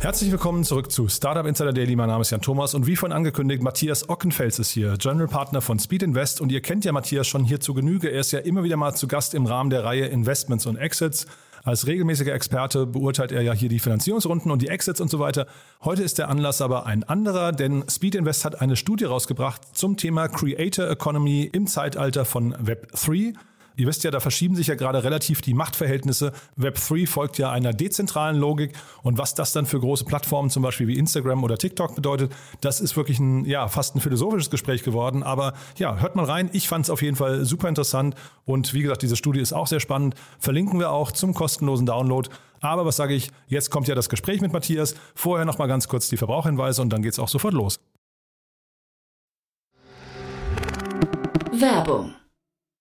Herzlich willkommen zurück zu Startup Insider Daily. Mein Name ist Jan Thomas und wie von angekündigt, Matthias Ockenfels ist hier, General Partner von Speed Invest. Und ihr kennt ja Matthias schon hier zu Genüge. Er ist ja immer wieder mal zu Gast im Rahmen der Reihe Investments und Exits. Als regelmäßiger Experte beurteilt er ja hier die Finanzierungsrunden und die Exits und so weiter. Heute ist der Anlass aber ein anderer, denn Speed Invest hat eine Studie rausgebracht zum Thema Creator Economy im Zeitalter von Web 3. Ihr wisst ja, da verschieben sich ja gerade relativ die Machtverhältnisse. Web3 folgt ja einer dezentralen Logik. Und was das dann für große Plattformen, zum Beispiel wie Instagram oder TikTok bedeutet, das ist wirklich ein, ja, fast ein philosophisches Gespräch geworden. Aber ja, hört mal rein. Ich fand es auf jeden Fall super interessant. Und wie gesagt, diese Studie ist auch sehr spannend. Verlinken wir auch zum kostenlosen Download. Aber was sage ich? Jetzt kommt ja das Gespräch mit Matthias. Vorher noch mal ganz kurz die Verbrauchhinweise und dann geht's auch sofort los. Werbung.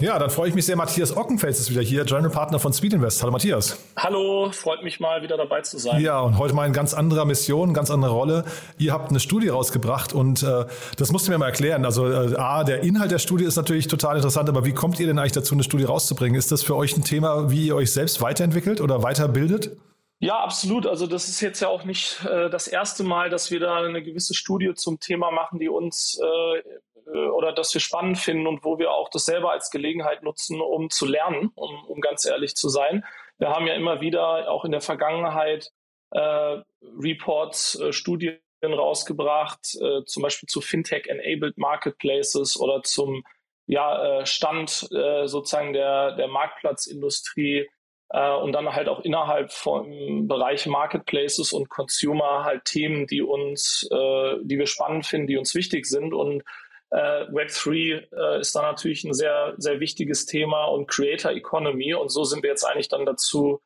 Ja, dann freue ich mich sehr. Matthias Ockenfels ist wieder hier, General Partner von Speed Invest. Hallo Matthias. Hallo, freut mich mal wieder dabei zu sein. Ja, und heute mal in ganz anderer Mission, ganz andere Rolle. Ihr habt eine Studie rausgebracht und äh, das musst du mir mal erklären. Also äh, A, der Inhalt der Studie ist natürlich total interessant, aber wie kommt ihr denn eigentlich dazu, eine Studie rauszubringen? Ist das für euch ein Thema, wie ihr euch selbst weiterentwickelt oder weiterbildet? Ja, absolut. Also das ist jetzt ja auch nicht äh, das erste Mal, dass wir da eine gewisse Studie zum Thema machen, die uns äh, oder das wir spannend finden und wo wir auch das selber als Gelegenheit nutzen, um zu lernen, um, um ganz ehrlich zu sein. Wir haben ja immer wieder auch in der Vergangenheit äh, Reports, äh, Studien rausgebracht, äh, zum Beispiel zu Fintech-enabled Marketplaces oder zum ja, äh, Stand äh, sozusagen der, der Marktplatzindustrie äh, und dann halt auch innerhalb vom Bereich Marketplaces und Consumer halt Themen, die uns, äh, die wir spannend finden, die uns wichtig sind und äh, Web3 äh, ist da natürlich ein sehr, sehr wichtiges Thema und Creator Economy. Und so sind wir jetzt eigentlich dann dazu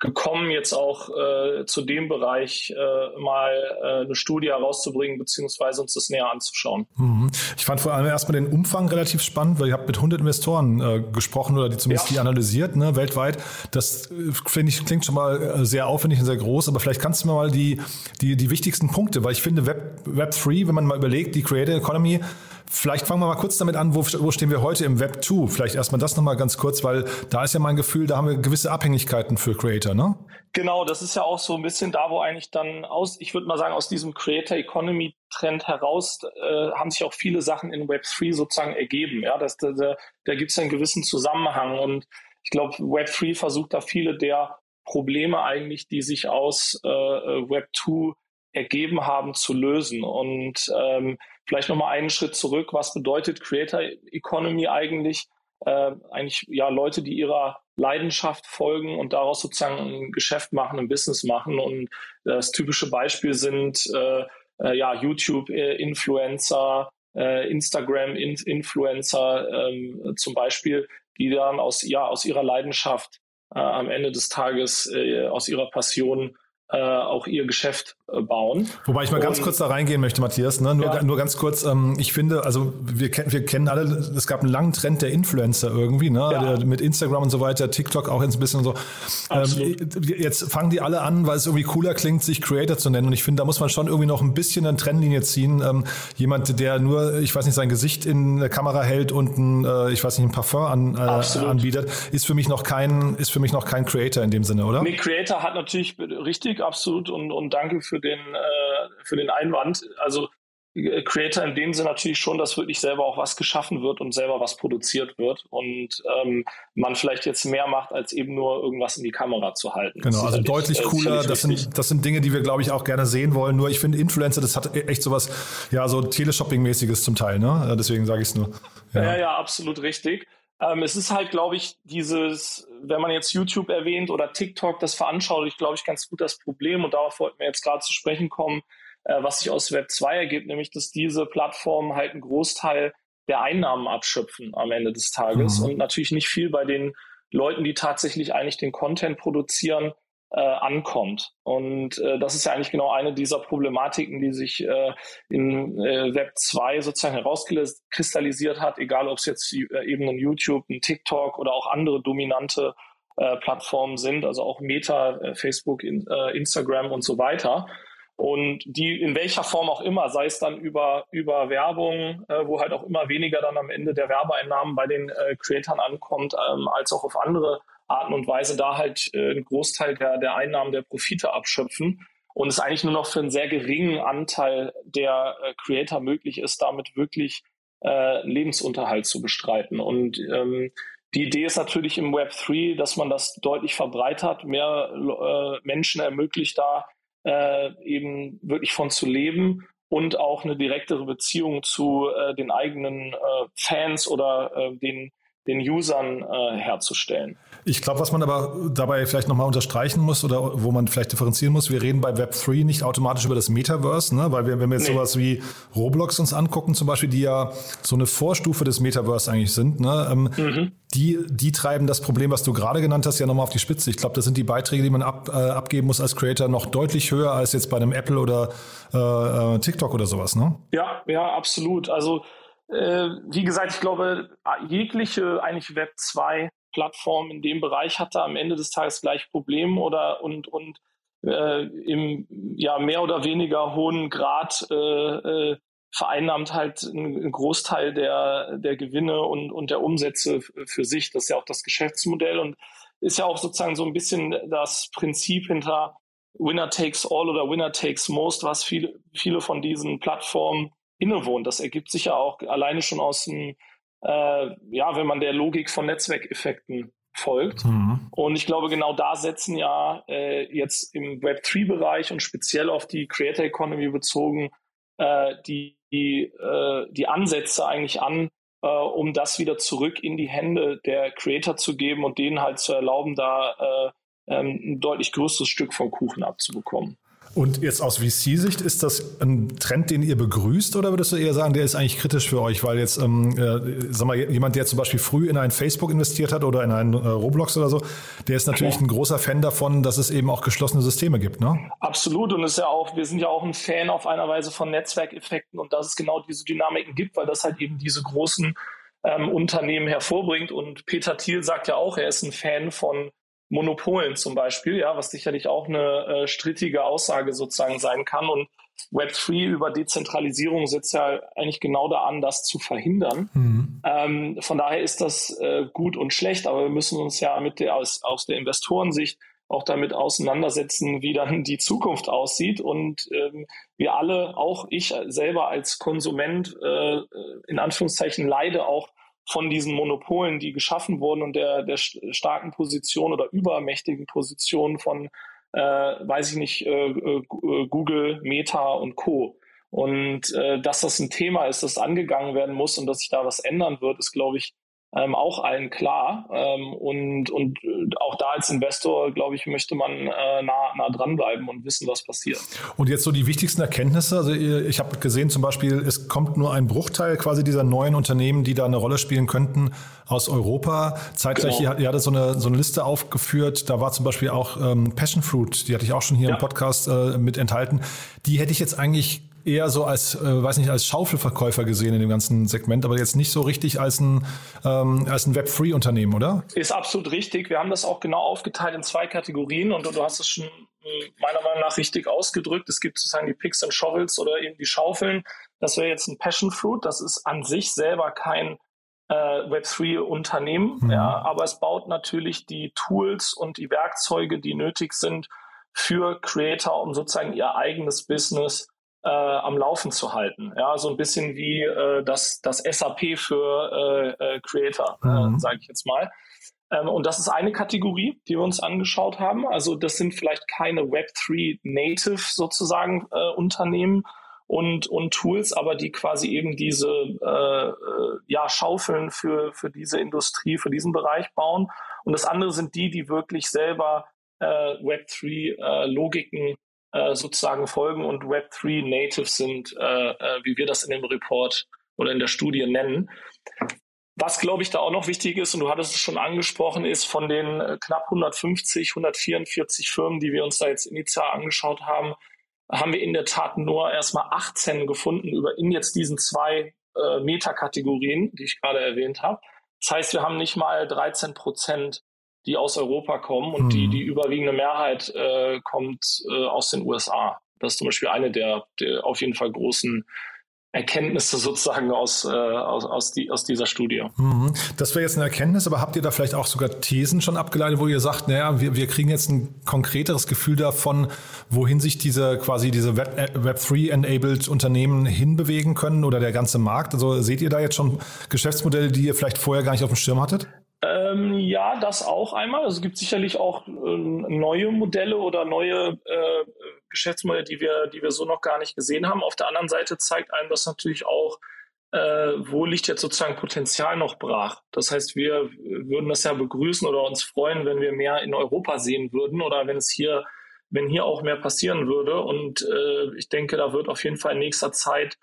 gekommen, jetzt auch äh, zu dem Bereich äh, mal äh, eine Studie herauszubringen, beziehungsweise uns das näher anzuschauen. Mhm. Ich fand vor allem erstmal den Umfang relativ spannend, weil ihr habt mit 100 Investoren äh, gesprochen oder die zumindest ja. die analysiert, ne, weltweit. Das äh, finde ich klingt schon mal äh, sehr aufwendig und sehr groß, aber vielleicht kannst du mir mal die, die, die wichtigsten Punkte, weil ich finde Web, Web 3, wenn man mal überlegt, die Creator Economy, Vielleicht fangen wir mal kurz damit an, wo, wo stehen wir heute im Web 2? Vielleicht erstmal das nochmal ganz kurz, weil da ist ja mein Gefühl, da haben wir gewisse Abhängigkeiten für Creator, ne? Genau, das ist ja auch so ein bisschen da, wo eigentlich dann aus, ich würde mal sagen, aus diesem Creator Economy Trend heraus äh, haben sich auch viele Sachen in Web 3 sozusagen ergeben. Ja, das, da, da, da gibt es einen gewissen Zusammenhang und ich glaube, Web 3 versucht da viele der Probleme eigentlich, die sich aus äh, Web 2 ergeben haben, zu lösen. Und ähm, vielleicht nochmal einen Schritt zurück. Was bedeutet Creator Economy eigentlich? Äh, eigentlich ja Leute, die ihrer Leidenschaft folgen und daraus sozusagen ein Geschäft machen, ein Business machen. Und das typische Beispiel sind äh, äh, ja YouTube-Influencer, äh, Instagram-Influencer ähm, zum Beispiel, die dann aus ja aus ihrer Leidenschaft äh, am Ende des Tages äh, aus ihrer Passion äh, auch ihr Geschäft äh, bauen. Wobei ich mal ganz kurz da reingehen möchte, Matthias. Ne? Nur, ja. nur ganz kurz, ähm, ich finde, also wir, kennen wir kennen alle, es gab einen langen Trend der Influencer irgendwie, ne? Ja. Der, mit Instagram und so weiter, TikTok auch ein bisschen so. Ähm, jetzt fangen die alle an, weil es irgendwie cooler klingt, sich Creator zu nennen. Und ich finde, da muss man schon irgendwie noch ein bisschen eine Trennlinie ziehen. Ähm, jemand, der nur, ich weiß nicht, sein Gesicht in der Kamera hält und ein, äh, ich weiß nicht, ein Parfum an, äh, anbietet, ist für mich noch kein, ist für mich noch kein Creator in dem Sinne, oder? Nee, Creator hat natürlich richtig, absolut und, und danke für für den, äh, für den Einwand. Also äh, Creator in dem Sinne natürlich schon, dass wirklich selber auch was geschaffen wird und selber was produziert wird und ähm, man vielleicht jetzt mehr macht, als eben nur irgendwas in die Kamera zu halten. Genau, also deutlich äh, cooler. Das sind, das sind Dinge, die wir, glaube ich, auch gerne sehen wollen. Nur ich finde, Influencer, das hat echt sowas, ja, so Teleshopping-mäßiges zum Teil, ne? Deswegen sage ich es nur. Ja. ja, ja, absolut richtig. Ähm, es ist halt, glaube ich, dieses, wenn man jetzt YouTube erwähnt oder TikTok, das veranschaulicht, glaube ich, ganz gut das Problem. Und darauf wollten wir jetzt gerade zu sprechen kommen äh, was sich aus Web 2 ergibt, nämlich dass diese Plattformen halt einen Großteil der Einnahmen abschöpfen am Ende des Tages. Mhm. und natürlich nicht viel bei den Leuten, die tatsächlich eigentlich den Content produzieren, äh, ankommt. Und äh, das ist ja eigentlich genau eine dieser Problematiken, die sich äh, in äh, Web 2 sozusagen herauskristallisiert hat, egal ob es jetzt äh, eben ein YouTube, ein TikTok oder auch andere dominante äh, Plattformen sind, also auch Meta, äh, Facebook, in, äh, Instagram und so weiter. Und die in welcher Form auch immer, sei es dann über, über Werbung, äh, wo halt auch immer weniger dann am Ende der Werbeeinnahmen bei den äh, Creatoren ankommt, ähm, als auch auf andere Arten und Weise, da halt äh, einen Großteil der, der Einnahmen, der Profite abschöpfen. Und es eigentlich nur noch für einen sehr geringen Anteil der äh, Creator möglich ist, damit wirklich äh, Lebensunterhalt zu bestreiten. Und ähm, die Idee ist natürlich im Web 3, dass man das deutlich verbreitert, mehr äh, Menschen ermöglicht, da äh, eben wirklich von zu leben und auch eine direktere Beziehung zu äh, den eigenen Fans oder den den Usern herzustellen. Ich glaube, was man aber dabei vielleicht nochmal unterstreichen muss oder wo man vielleicht differenzieren muss, wir reden bei Web3 nicht automatisch über das Metaverse, ne? weil wir, wenn wir jetzt nee. sowas wie Roblox uns angucken, zum Beispiel, die ja so eine Vorstufe des Metaverse eigentlich sind, ne? Ähm, mhm. die, die treiben das Problem, was du gerade genannt hast, ja nochmal auf die Spitze. Ich glaube, das sind die Beiträge, die man ab, äh, abgeben muss als Creator, noch deutlich höher als jetzt bei einem Apple oder äh, äh TikTok oder sowas. Ne? Ja, ja, absolut. Also äh, wie gesagt, ich glaube, jegliche eigentlich Web 2 Plattform in dem Bereich hatte am Ende des Tages gleich Probleme oder und und äh, im ja mehr oder weniger hohen Grad äh, äh, vereinnahmt halt einen Großteil der der Gewinne und und der Umsätze für sich. Das ist ja auch das Geschäftsmodell und ist ja auch sozusagen so ein bisschen das Prinzip hinter Winner takes all oder Winner takes most, was viele viele von diesen Plattformen innewohnt. Das ergibt sich ja auch alleine schon aus dem, äh, ja, wenn man der Logik von Netzwerkeffekten folgt. Mhm. Und ich glaube, genau da setzen ja äh, jetzt im Web3-Bereich und speziell auf die Creator Economy bezogen äh, die, die, äh, die Ansätze eigentlich an, äh, um das wieder zurück in die Hände der Creator zu geben und denen halt zu erlauben, da äh, ähm, ein deutlich größeres Stück vom Kuchen abzubekommen. Und jetzt aus VC-Sicht, ist das ein Trend, den ihr begrüßt oder würdest du eher sagen, der ist eigentlich kritisch für euch? Weil jetzt, ähm, äh, sag mal, jemand, der zum Beispiel früh in ein Facebook investiert hat oder in einen äh, Roblox oder so, der ist natürlich ein großer Fan davon, dass es eben auch geschlossene Systeme gibt, ne? Absolut. Und ist ja auch, wir sind ja auch ein Fan auf einer Weise von Netzwerkeffekten und dass es genau diese Dynamiken gibt, weil das halt eben diese großen ähm, Unternehmen hervorbringt. Und Peter Thiel sagt ja auch, er ist ein Fan von Monopolen zum Beispiel, ja, was sicherlich auch eine äh, strittige Aussage sozusagen sein kann. Und Web3 über Dezentralisierung setzt ja eigentlich genau da an, das zu verhindern. Mhm. Ähm, von daher ist das äh, gut und schlecht, aber wir müssen uns ja mit der, aus, aus der Investorensicht auch damit auseinandersetzen, wie dann die Zukunft aussieht. Und ähm, wir alle, auch ich selber als Konsument, äh, in Anführungszeichen leide auch von diesen Monopolen, die geschaffen wurden und der, der starken Position oder übermächtigen Position von, äh, weiß ich nicht, äh, äh, Google, Meta und Co. Und äh, dass das ein Thema ist, das angegangen werden muss und dass sich da was ändern wird, ist, glaube ich, ähm, auch allen klar. Ähm, und, und äh, auch da als Investor, glaube ich, möchte man äh, nah, nah dranbleiben und wissen, was passiert. Und jetzt so die wichtigsten Erkenntnisse. Also ich habe gesehen zum Beispiel, es kommt nur ein Bruchteil quasi dieser neuen Unternehmen, die da eine Rolle spielen könnten, aus Europa. Zeitgleich, genau. ihr, hattet so eine, so eine Liste aufgeführt. Da war zum Beispiel auch ähm, Passion Fruit, die hatte ich auch schon hier ja. im Podcast äh, mit enthalten. Die hätte ich jetzt eigentlich eher so als, äh, weiß nicht, als Schaufelverkäufer gesehen in dem ganzen Segment, aber jetzt nicht so richtig als ein, ähm, als ein Web-Free-Unternehmen, oder? Ist absolut richtig. Wir haben das auch genau aufgeteilt in zwei Kategorien und du hast es schon äh, meiner Meinung nach richtig ausgedrückt. Es gibt sozusagen die Picks and Shovels oder eben die Schaufeln. Das wäre jetzt ein Passion Fruit. Das ist an sich selber kein äh, Web3-Unternehmen, mhm. ja, aber es baut natürlich die Tools und die Werkzeuge, die nötig sind, für Creator, um sozusagen ihr eigenes Business äh, am Laufen zu halten. Ja, so ein bisschen wie äh, das, das SAP für äh, äh, Creator, äh, mhm. sage ich jetzt mal. Ähm, und das ist eine Kategorie, die wir uns angeschaut haben. Also das sind vielleicht keine Web3 Native sozusagen äh, Unternehmen und, und Tools, aber die quasi eben diese äh, äh, ja, Schaufeln für, für diese Industrie, für diesen Bereich bauen. Und das andere sind die, die wirklich selber äh, Web3-Logiken äh, sozusagen folgen und Web3 Native sind, äh, äh, wie wir das in dem Report oder in der Studie nennen. Was, glaube ich, da auch noch wichtig ist, und du hattest es schon angesprochen, ist von den äh, knapp 150, 144 Firmen, die wir uns da jetzt initial angeschaut haben, haben wir in der Tat nur erstmal 18 gefunden über in jetzt diesen zwei äh, Metakategorien, die ich gerade erwähnt habe. Das heißt, wir haben nicht mal 13 Prozent, die aus Europa kommen und mhm. die, die überwiegende Mehrheit äh, kommt äh, aus den USA. Das ist zum Beispiel eine der, der auf jeden Fall großen Erkenntnisse sozusagen aus, äh, aus, aus, die, aus dieser Studie. Mhm. Das wäre jetzt eine Erkenntnis, aber habt ihr da vielleicht auch sogar Thesen schon abgeleitet, wo ihr sagt, naja, wir, wir kriegen jetzt ein konkreteres Gefühl davon, wohin sich diese quasi diese Web, äh, Web3-enabled Unternehmen hinbewegen können oder der ganze Markt? Also seht ihr da jetzt schon Geschäftsmodelle, die ihr vielleicht vorher gar nicht auf dem Schirm hattet? Ähm, ja, das auch einmal. Also es gibt sicherlich auch äh, neue Modelle oder neue äh, Geschäftsmodelle, die wir, die wir so noch gar nicht gesehen haben. Auf der anderen Seite zeigt einem das natürlich auch, äh, wo liegt jetzt sozusagen Potenzial noch brach. Das heißt, wir würden das ja begrüßen oder uns freuen, wenn wir mehr in Europa sehen würden oder wenn es hier, wenn hier auch mehr passieren würde. Und äh, ich denke, da wird auf jeden Fall in nächster Zeit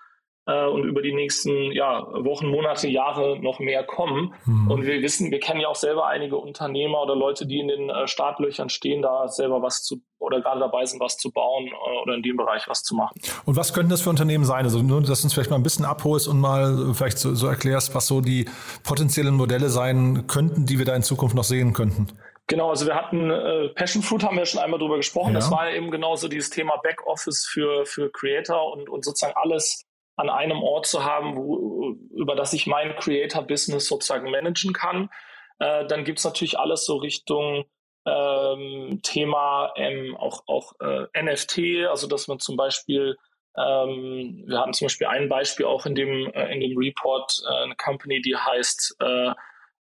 äh, und über die nächsten ja, Wochen, Monate, Jahre noch mehr kommen. Mhm. Und wir wissen, wir kennen ja auch selber einige Unternehmer oder Leute, die in den äh, Startlöchern stehen, da selber was zu oder gerade dabei sind, was zu bauen äh, oder in dem Bereich was zu machen. Und was könnten das für Unternehmen sein? Also nur, dass du uns vielleicht mal ein bisschen abholst und mal vielleicht so, so erklärst, was so die potenziellen Modelle sein könnten, die wir da in Zukunft noch sehen könnten. Genau, also wir hatten äh, Passion Fruit, haben wir schon einmal drüber gesprochen. Ja. Das war eben genauso dieses Thema Backoffice für, für Creator und, und sozusagen alles, an einem Ort zu haben, wo, über das ich mein Creator-Business sozusagen managen kann. Äh, dann gibt's natürlich alles so Richtung ähm, Thema ähm, auch, auch äh, NFT, also dass man zum Beispiel, ähm, wir hatten zum Beispiel ein Beispiel auch in dem, äh, in dem Report, äh, eine Company, die heißt äh,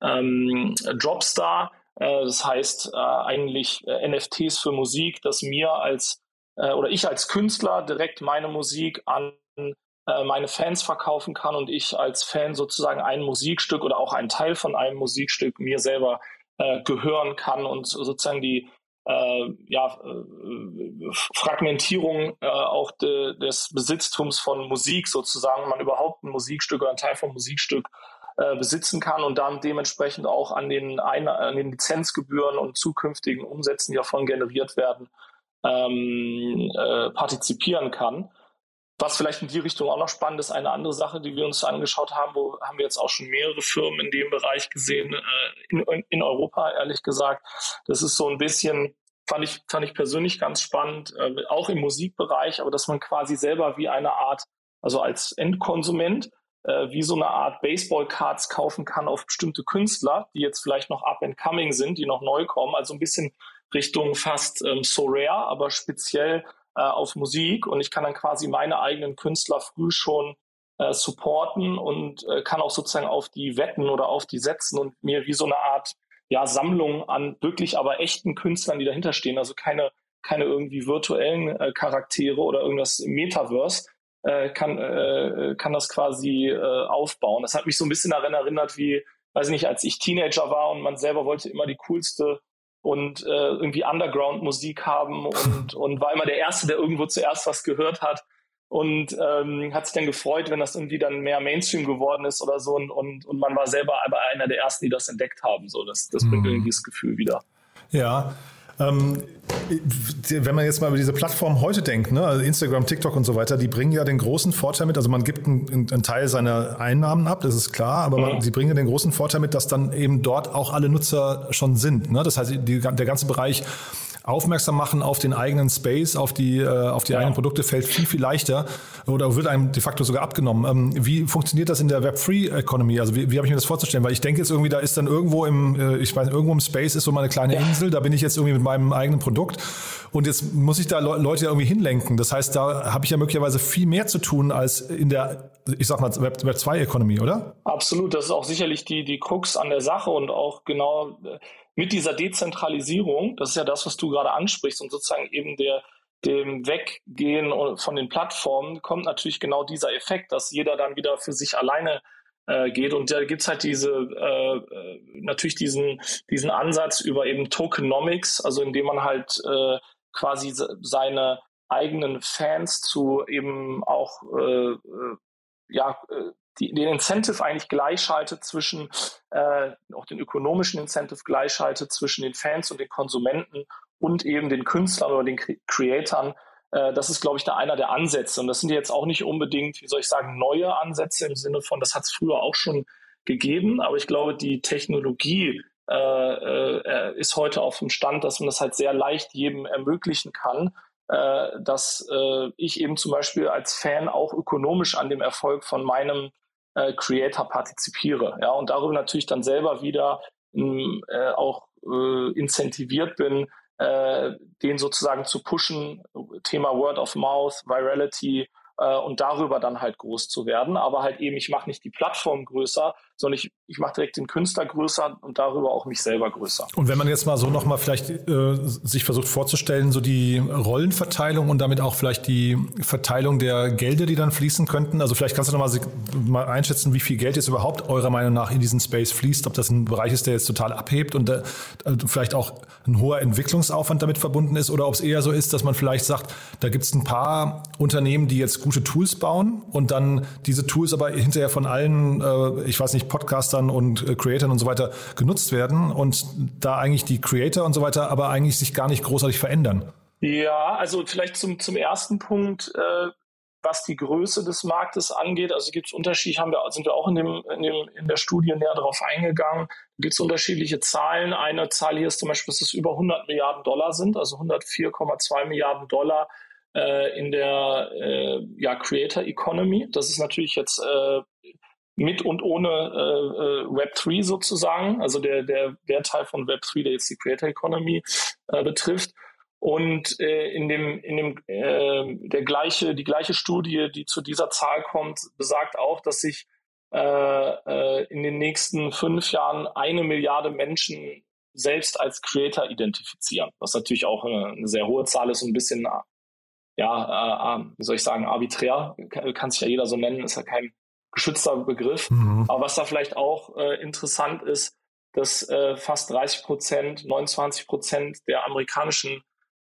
ähm, Dropstar. Äh, das heißt eigentlich NFTs für Musik, dass mir als oder ich als Künstler direkt meine Musik an meine Fans verkaufen kann und ich als Fan sozusagen ein Musikstück oder auch einen Teil von einem Musikstück mir selber äh, gehören kann und sozusagen die äh, ja, äh, Fragmentierung äh, auch de, des Besitztums von Musik sozusagen, man überhaupt ein Musikstück oder ein Teil vom Musikstück äh, besitzen kann und dann dementsprechend auch an den, ein, an den Lizenzgebühren und zukünftigen Umsätzen, die davon generiert werden, ähm, äh, partizipieren kann. Was vielleicht in die Richtung auch noch spannend ist, eine andere Sache, die wir uns angeschaut haben, wo haben wir jetzt auch schon mehrere Firmen in dem Bereich gesehen, äh, in, in Europa ehrlich gesagt. Das ist so ein bisschen, fand ich, fand ich persönlich ganz spannend, äh, auch im Musikbereich, aber dass man quasi selber wie eine Art, also als Endkonsument, äh, wie so eine Art Baseball-Cards kaufen kann auf bestimmte Künstler, die jetzt vielleicht noch up and coming sind, die noch neu kommen, also ein bisschen Richtung fast ähm, so rare, aber speziell äh, auf Musik und ich kann dann quasi meine eigenen Künstler früh schon äh, supporten und äh, kann auch sozusagen auf die wetten oder auf die setzen und mir wie so eine Art ja, Sammlung an wirklich aber echten Künstlern, die dahinter stehen, also keine, keine irgendwie virtuellen äh, Charaktere oder irgendwas im Metaverse, äh, kann, äh, kann das quasi äh, aufbauen. Das hat mich so ein bisschen daran erinnert, wie, weiß ich nicht, als ich Teenager war und man selber wollte immer die coolste und äh, irgendwie Underground-Musik haben und, und war immer der Erste, der irgendwo zuerst was gehört hat und ähm, hat sich dann gefreut, wenn das irgendwie dann mehr Mainstream geworden ist oder so und, und, und man war selber aber einer der Ersten, die das entdeckt haben. So, das, das bringt mhm. irgendwie das Gefühl wieder. Ja, ähm, wenn man jetzt mal über diese Plattform heute denkt, ne, also Instagram, TikTok und so weiter, die bringen ja den großen Vorteil mit, also man gibt einen, einen Teil seiner Einnahmen ab, das ist klar, aber man, mhm. sie bringen den großen Vorteil mit, dass dann eben dort auch alle Nutzer schon sind. Ne? Das heißt, die, der ganze Bereich aufmerksam machen auf den eigenen Space, auf die, äh, auf die ja. eigenen Produkte fällt viel, viel leichter oder wird einem de facto sogar abgenommen. Ähm, wie funktioniert das in der Web3-Economy? Also wie, wie habe ich mir das vorzustellen? Weil ich denke jetzt irgendwie, da ist dann irgendwo im, äh, ich weiß, irgendwo im Space ist so mal eine kleine ja. Insel, da bin ich jetzt irgendwie mit meinem eigenen Produkt und jetzt muss ich da Le Leute irgendwie hinlenken. Das heißt, da habe ich ja möglicherweise viel mehr zu tun als in der, ich sag mal, Web2-Economy, oder? Absolut, das ist auch sicherlich die, die Krux an der Sache und auch genau äh, mit dieser Dezentralisierung, das ist ja das, was du gerade ansprichst und sozusagen eben der, dem Weggehen von den Plattformen kommt natürlich genau dieser Effekt, dass jeder dann wieder für sich alleine äh, geht. Und da gibt's halt diese äh, natürlich diesen, diesen Ansatz über eben Tokenomics, also indem man halt äh, quasi seine eigenen Fans zu eben auch äh, äh ja äh, die, den Incentive eigentlich gleichschaltet zwischen, äh, auch den ökonomischen Incentive gleichschaltet zwischen den Fans und den Konsumenten und eben den Künstlern oder den Creatoren. Äh, das ist, glaube ich, da einer der Ansätze. Und das sind jetzt auch nicht unbedingt, wie soll ich sagen, neue Ansätze im Sinne von, das hat es früher auch schon gegeben, aber ich glaube, die Technologie äh, äh, ist heute auf dem Stand, dass man das halt sehr leicht jedem ermöglichen kann, äh, dass äh, ich eben zum Beispiel als Fan auch ökonomisch an dem Erfolg von meinem äh, Creator partizipiere. Ja, und darüber natürlich dann selber wieder ähm, äh, auch äh, incentiviert bin, äh, den sozusagen zu pushen, Thema Word of Mouth, Virality, äh, und darüber dann halt groß zu werden. Aber halt eben, ich mache nicht die Plattform größer, sondern ich, ich mache direkt den Künstler größer und darüber auch mich selber größer. Und wenn man jetzt mal so nochmal vielleicht äh, sich versucht vorzustellen, so die Rollenverteilung und damit auch vielleicht die Verteilung der Gelder, die dann fließen könnten. Also vielleicht kannst du nochmal mal einschätzen, wie viel Geld jetzt überhaupt eurer Meinung nach in diesen Space fließt, ob das ein Bereich ist, der jetzt total abhebt und äh, vielleicht auch ein hoher Entwicklungsaufwand damit verbunden ist oder ob es eher so ist, dass man vielleicht sagt, da gibt es ein paar Unternehmen, die jetzt gute Tools bauen und dann diese Tools aber hinterher von allen, äh, ich weiß nicht, Podcastern und äh, Creatern und so weiter genutzt werden und da eigentlich die Creator und so weiter aber eigentlich sich gar nicht großartig verändern. Ja, also vielleicht zum, zum ersten Punkt, äh, was die Größe des Marktes angeht. Also gibt es Unterschiede, haben wir, sind wir auch in, dem, in, dem, in der Studie näher darauf eingegangen. Gibt es unterschiedliche Zahlen. Eine Zahl hier ist zum Beispiel, dass es über 100 Milliarden Dollar sind, also 104,2 Milliarden Dollar äh, in der äh, ja, Creator Economy. Das ist natürlich jetzt äh, mit und ohne äh, äh Web3 sozusagen, also der, der, der Teil von Web3, der jetzt die Creator Economy äh, betrifft. Und äh, in dem, in dem äh, der gleiche, die gleiche Studie, die zu dieser Zahl kommt, besagt auch, dass sich äh, äh, in den nächsten fünf Jahren eine Milliarde Menschen selbst als Creator identifizieren, was natürlich auch eine, eine sehr hohe Zahl ist und ein bisschen, ja, äh, wie soll ich sagen, arbiträr, kann, kann sich ja jeder so nennen, ist ja kein geschützter Begriff. Mhm. Aber was da vielleicht auch äh, interessant ist, dass äh, fast 30 Prozent, 29 Prozent der amerikanischen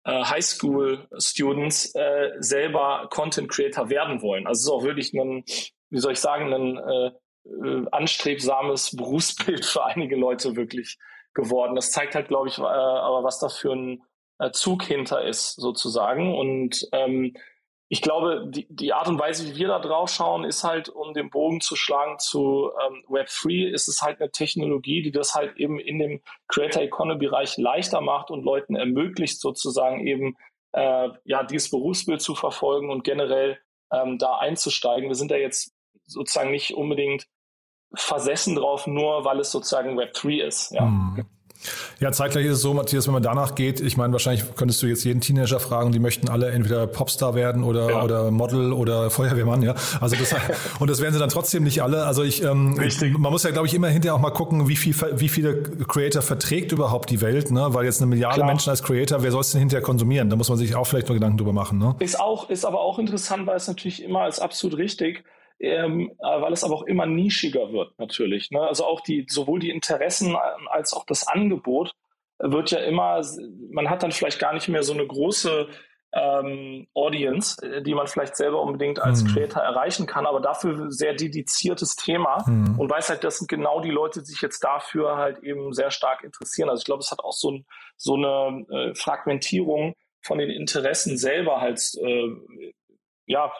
äh, Highschool-Students äh, selber Content Creator werden wollen. Also es ist auch wirklich ein, wie soll ich sagen, ein äh, äh, anstrebsames Berufsbild für einige Leute wirklich geworden. Das zeigt halt, glaube ich, äh, aber was da für ein äh, Zug hinter ist, sozusagen. Und ähm, ich glaube, die, die Art und Weise, wie wir da drauf schauen, ist halt, um den Bogen zu schlagen zu ähm, Web3, ist es halt eine Technologie, die das halt eben in dem Creator Economy Bereich leichter macht und Leuten ermöglicht, sozusagen eben äh, ja dieses Berufsbild zu verfolgen und generell ähm, da einzusteigen. Wir sind da jetzt sozusagen nicht unbedingt versessen drauf, nur weil es sozusagen Web3 ist. Ja. Mhm. Ja, zeitgleich ist es so, Matthias, wenn man danach geht, ich meine, wahrscheinlich könntest du jetzt jeden Teenager fragen, die möchten alle entweder Popstar werden oder, ja. oder Model oder Feuerwehrmann, ja. Also das, und das werden sie dann trotzdem nicht alle. Also ich, ähm, Richtig. man muss ja, glaube ich, immer hinterher auch mal gucken, wie viel, wie viele Creator verträgt überhaupt die Welt, ne? Weil jetzt eine Milliarde Klar. Menschen als Creator, wer soll es denn hinterher konsumieren? Da muss man sich auch vielleicht mal Gedanken drüber machen, ne? Ist auch, ist aber auch interessant, weil es natürlich immer als absolut richtig ähm, äh, weil es aber auch immer nischiger wird natürlich. Ne? Also auch die, sowohl die Interessen ähm, als auch das Angebot wird ja immer, man hat dann vielleicht gar nicht mehr so eine große ähm, Audience, äh, die man vielleicht selber unbedingt als mhm. Creator erreichen kann, aber dafür sehr dediziertes Thema mhm. und weiß halt, das sind genau die Leute, die sich jetzt dafür halt eben sehr stark interessieren. Also ich glaube, es hat auch so, ein, so eine äh, Fragmentierung von den Interessen selber halt äh, ja,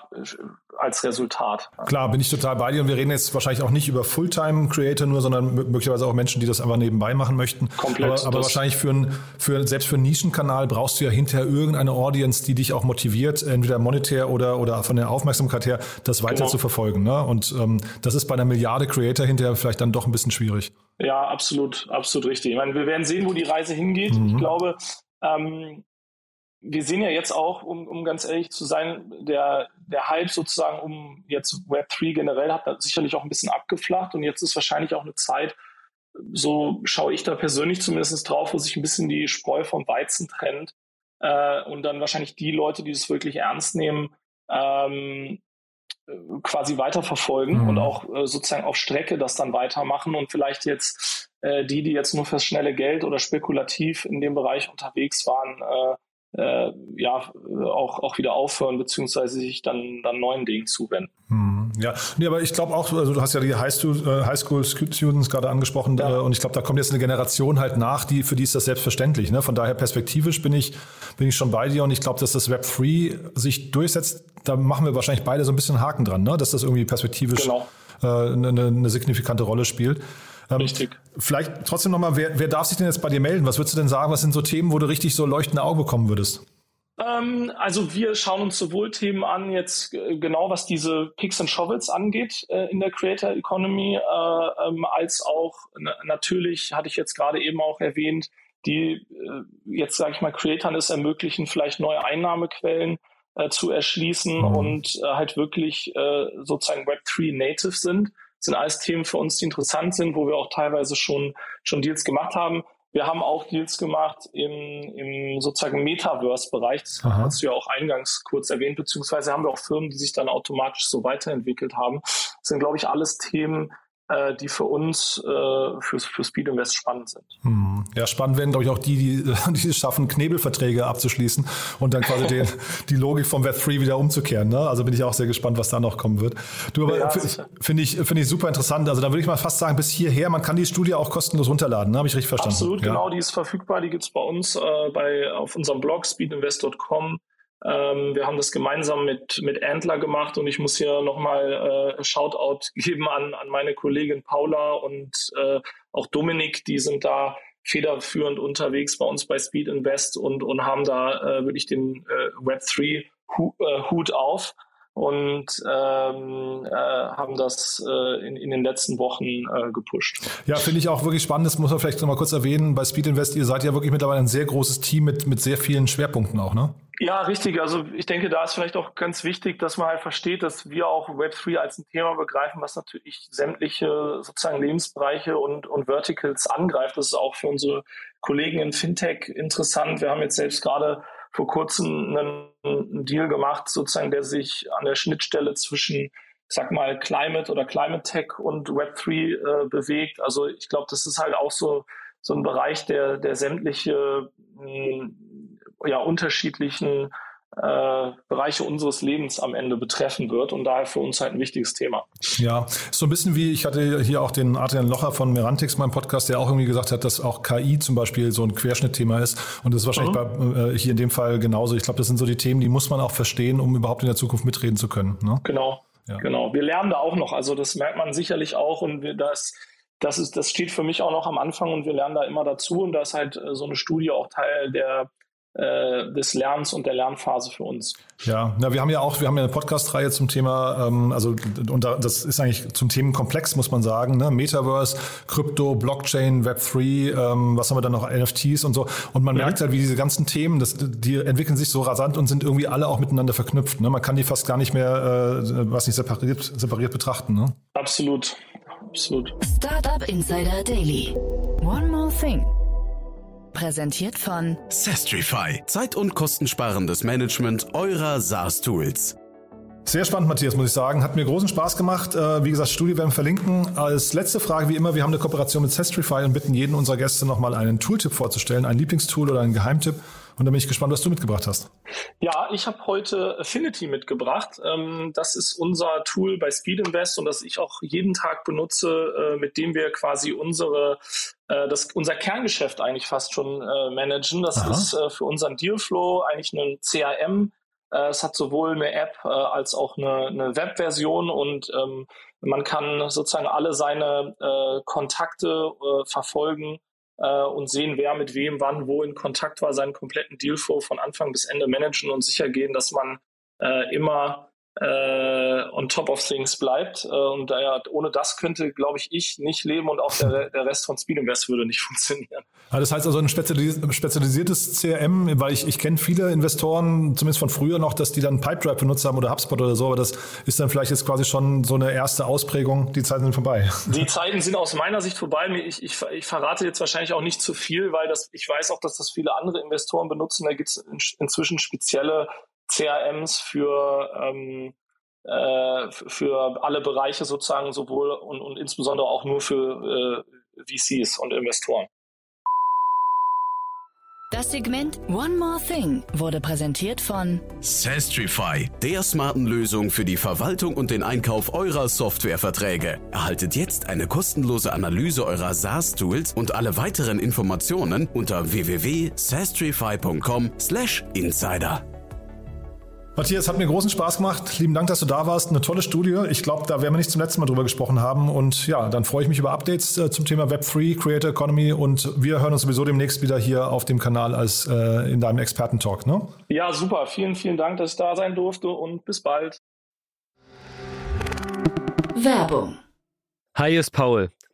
als Resultat. Klar, bin ich total bei dir und wir reden jetzt wahrscheinlich auch nicht über Fulltime-Creator nur, sondern möglicherweise auch Menschen, die das einfach nebenbei machen möchten. Komplett. Aber, aber wahrscheinlich für ein, für, selbst für einen Nischenkanal brauchst du ja hinterher irgendeine Audience, die dich auch motiviert, entweder monetär oder, oder von der Aufmerksamkeit her, das weiter genau. zu verfolgen. Ne? Und ähm, das ist bei einer Milliarde Creator hinterher vielleicht dann doch ein bisschen schwierig. Ja, absolut, absolut richtig. Ich meine, wir werden sehen, wo die Reise hingeht. Mhm. Ich glaube, ähm, wir sehen ja jetzt auch, um, um ganz ehrlich zu sein, der, der Hype sozusagen um jetzt Web3 generell hat sicherlich auch ein bisschen abgeflacht und jetzt ist wahrscheinlich auch eine Zeit, so schaue ich da persönlich zumindest drauf, wo sich ein bisschen die Spreu vom Weizen trennt äh, und dann wahrscheinlich die Leute, die es wirklich ernst nehmen, ähm, quasi weiterverfolgen mhm. und auch äh, sozusagen auf Strecke das dann weitermachen und vielleicht jetzt äh, die, die jetzt nur fürs schnelle Geld oder spekulativ in dem Bereich unterwegs waren, äh, ja auch, auch wieder aufhören, beziehungsweise sich dann, dann neuen Dingen zuwenden. Hm, ja, nee, aber ich glaube auch, also du hast ja die Highschool, äh, gerade angesprochen ja. äh, und ich glaube, da kommt jetzt eine Generation halt nach, die für die ist das selbstverständlich. Ne? Von daher perspektivisch bin ich, bin ich schon bei dir und ich glaube, dass das Web 3 sich durchsetzt, da machen wir wahrscheinlich beide so ein bisschen Haken dran, ne? dass das irgendwie perspektivisch genau. äh, eine, eine signifikante Rolle spielt. Ähm, Richtig. Vielleicht trotzdem nochmal, wer, wer darf sich denn jetzt bei dir melden? Was würdest du denn sagen, was sind so Themen, wo du richtig so leuchtende Augen bekommen würdest? Ähm, also wir schauen uns sowohl Themen an, jetzt äh, genau was diese Picks and Shovels angeht äh, in der Creator Economy, äh, ähm, als auch natürlich, hatte ich jetzt gerade eben auch erwähnt, die äh, jetzt sage ich mal Creatoren es ermöglichen, vielleicht neue Einnahmequellen äh, zu erschließen mhm. und äh, halt wirklich sozusagen Web3 native sind sind alles Themen für uns, die interessant sind, wo wir auch teilweise schon, schon Deals gemacht haben. Wir haben auch Deals gemacht im, im sozusagen Metaverse-Bereich. Das Aha. hast du ja auch eingangs kurz erwähnt, beziehungsweise haben wir auch Firmen, die sich dann automatisch so weiterentwickelt haben. Das sind, glaube ich, alles Themen, die für uns, äh, für, für Speed Invest spannend sind. Hm. Ja, spannend werden, glaube ich, auch die, die, die es schaffen, Knebelverträge abzuschließen und dann quasi den, die Logik vom Web3 wieder umzukehren. Ne? Also bin ich auch sehr gespannt, was da noch kommen wird. Du, aber ja, finde ich, finde ich super interessant. Also da würde ich mal fast sagen, bis hierher, man kann die Studie auch kostenlos runterladen, ne? habe ich richtig verstanden? Absolut, ja. genau, die ist verfügbar, die gibt es bei uns äh, bei, auf unserem Blog speedinvest.com. Ähm, wir haben das gemeinsam mit, mit Antler gemacht und ich muss hier nochmal äh, Shoutout geben an, an meine Kollegin Paula und äh, auch Dominik, die sind da federführend unterwegs bei uns bei Speed Invest und, und haben da äh, wirklich den äh, Web3 äh, Hut auf und ähm, äh, haben das äh, in, in den letzten Wochen äh, gepusht. Ja, finde ich auch wirklich spannend. Das muss man vielleicht noch mal kurz erwähnen. Bei Speed Invest, ihr seid ja wirklich mittlerweile ein sehr großes Team mit, mit sehr vielen Schwerpunkten auch, ne? Ja, richtig. Also ich denke, da ist vielleicht auch ganz wichtig, dass man halt versteht, dass wir auch Web3 als ein Thema begreifen, was natürlich sämtliche sozusagen Lebensbereiche und, und Verticals angreift. Das ist auch für unsere Kollegen in Fintech interessant. Wir haben jetzt selbst gerade vor kurzem einen, einen Deal gemacht, sozusagen, der sich an der Schnittstelle zwischen, ich sag mal, Climate oder Climate Tech und Web3 äh, bewegt. Also ich glaube, das ist halt auch so, so ein Bereich, der, der sämtliche mh, hm, ja, unterschiedlichen äh, Bereiche unseres Lebens am Ende betreffen wird und daher für uns halt ein wichtiges Thema. Ja, so ein bisschen wie, ich hatte hier auch den Adrian Locher von Merantix, meinem Podcast, der auch irgendwie gesagt hat, dass auch KI zum Beispiel so ein Querschnittthema ist und das ist wahrscheinlich mhm. bei, äh, hier in dem Fall genauso. Ich glaube, das sind so die Themen, die muss man auch verstehen, um überhaupt in der Zukunft mitreden zu können. Ne? Genau, ja. genau. Wir lernen da auch noch, also das merkt man sicherlich auch und wir, das das ist, das steht für mich auch noch am Anfang und wir lernen da immer dazu und da ist halt äh, so eine Studie auch Teil der äh, des Lernens und der Lernphase für uns. Ja, na, wir haben ja auch, wir haben ja eine Podcast-Reihe zum Thema, ähm, also und das ist eigentlich zum Themenkomplex, muss man sagen, ne? Metaverse, Krypto, Blockchain, Web3, ähm, was haben wir dann noch, NFTs und so. Und man ja. merkt halt, wie diese ganzen Themen, das, die entwickeln sich so rasant und sind irgendwie alle auch miteinander verknüpft. Ne? Man kann die fast gar nicht mehr, äh, was nicht separiert, separiert betrachten. Ne? Absolut, absolut. Startup Insider Daily. One more thing. Präsentiert von Sestrify. Zeit- und kostensparendes Management eurer SaaS-Tools. Sehr spannend, Matthias, muss ich sagen. Hat mir großen Spaß gemacht. Äh, wie gesagt, Studie werden wir verlinken. Als letzte Frage, wie immer, wir haben eine Kooperation mit Sestrify und bitten jeden unserer Gäste nochmal einen Tooltip vorzustellen, ein Lieblingstool oder einen Geheimtipp. Und da bin ich gespannt, was du mitgebracht hast. Ja, ich habe heute Affinity mitgebracht. Ähm, das ist unser Tool bei Speed Invest und das ich auch jeden Tag benutze, äh, mit dem wir quasi unsere äh, das, unser Kerngeschäft eigentlich fast schon äh, managen. Das Aha. ist für unseren Dealflow eigentlich ein CRM Äh, es hat sowohl eine App äh, als auch eine, eine Webversion und ähm, man kann sozusagen alle seine äh, Kontakte äh, verfolgen äh, und sehen, wer mit wem wann wo in Kontakt war, seinen kompletten Dealflow von Anfang bis Ende managen und sicher gehen, dass man äh, immer äh, on top of things bleibt. Äh, und daher, ohne das könnte, glaube ich, ich nicht leben und auch der, der Rest von Speed Invest würde nicht funktionieren. Ja, das heißt also ein spezialisiertes CRM, weil ich, ich kenne viele Investoren, zumindest von früher noch, dass die dann Pipedrive benutzt haben oder HubSpot oder so, aber das ist dann vielleicht jetzt quasi schon so eine erste Ausprägung. Die Zeiten sind vorbei. Die Zeiten sind aus meiner Sicht vorbei. Ich, ich, ich verrate jetzt wahrscheinlich auch nicht zu viel, weil das, ich weiß auch, dass das viele andere Investoren benutzen. Da gibt es in, inzwischen spezielle CRMs für, ähm, äh, für alle Bereiche sozusagen, sowohl und, und insbesondere auch nur für äh, VCs und Investoren. Das Segment One More Thing wurde präsentiert von Sastrify, der smarten Lösung für die Verwaltung und den Einkauf eurer Softwareverträge. Erhaltet jetzt eine kostenlose Analyse eurer SaaS-Tools und alle weiteren Informationen unter www.sastrify.com/insider. Matthias, hat mir großen Spaß gemacht. Lieben Dank, dass du da warst. Eine tolle Studie. Ich glaube, da werden wir nicht zum letzten Mal drüber gesprochen haben. Und ja, dann freue ich mich über Updates äh, zum Thema Web3, Creator Economy. Und wir hören uns sowieso demnächst wieder hier auf dem Kanal als äh, in deinem Experten-Talk. Ne? Ja, super. Vielen, vielen Dank, dass ich da sein durfte und bis bald. Werbung. Hi, ist Paul.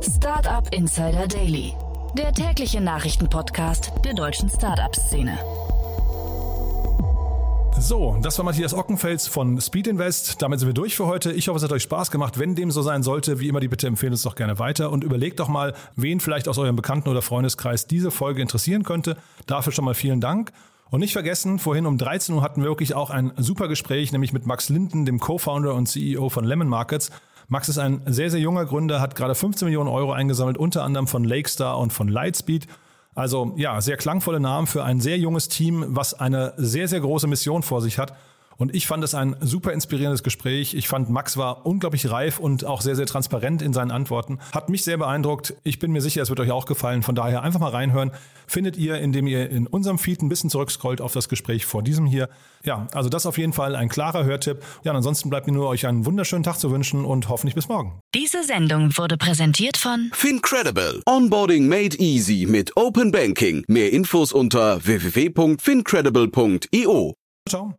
Startup Insider Daily, der tägliche Nachrichtenpodcast der deutschen Startup-Szene. So, das war Matthias Ockenfels von Speed Invest. Damit sind wir durch für heute. Ich hoffe, es hat euch Spaß gemacht. Wenn dem so sein sollte, wie immer die Bitte empfehlen uns doch gerne weiter und überlegt doch mal, wen vielleicht aus eurem Bekannten- oder Freundeskreis diese Folge interessieren könnte. Dafür schon mal vielen Dank. Und nicht vergessen, vorhin um 13 Uhr hatten wir wirklich auch ein super Gespräch, nämlich mit Max Linden, dem Co-Founder und CEO von Lemon Markets. Max ist ein sehr, sehr junger Gründer, hat gerade 15 Millionen Euro eingesammelt, unter anderem von Lakestar und von Lightspeed. Also ja, sehr klangvolle Namen für ein sehr junges Team, was eine sehr, sehr große Mission vor sich hat. Und ich fand es ein super inspirierendes Gespräch. Ich fand, Max war unglaublich reif und auch sehr, sehr transparent in seinen Antworten. Hat mich sehr beeindruckt. Ich bin mir sicher, es wird euch auch gefallen. Von daher einfach mal reinhören. Findet ihr, indem ihr in unserem Feed ein bisschen zurückscrollt auf das Gespräch vor diesem hier. Ja, also das auf jeden Fall ein klarer Hörtipp. Ja, und ansonsten bleibt mir nur euch einen wunderschönen Tag zu wünschen und hoffentlich bis morgen. Diese Sendung wurde präsentiert von Fincredible. Onboarding made easy mit Open Banking. Mehr Infos unter www.fincredible.io. Ciao.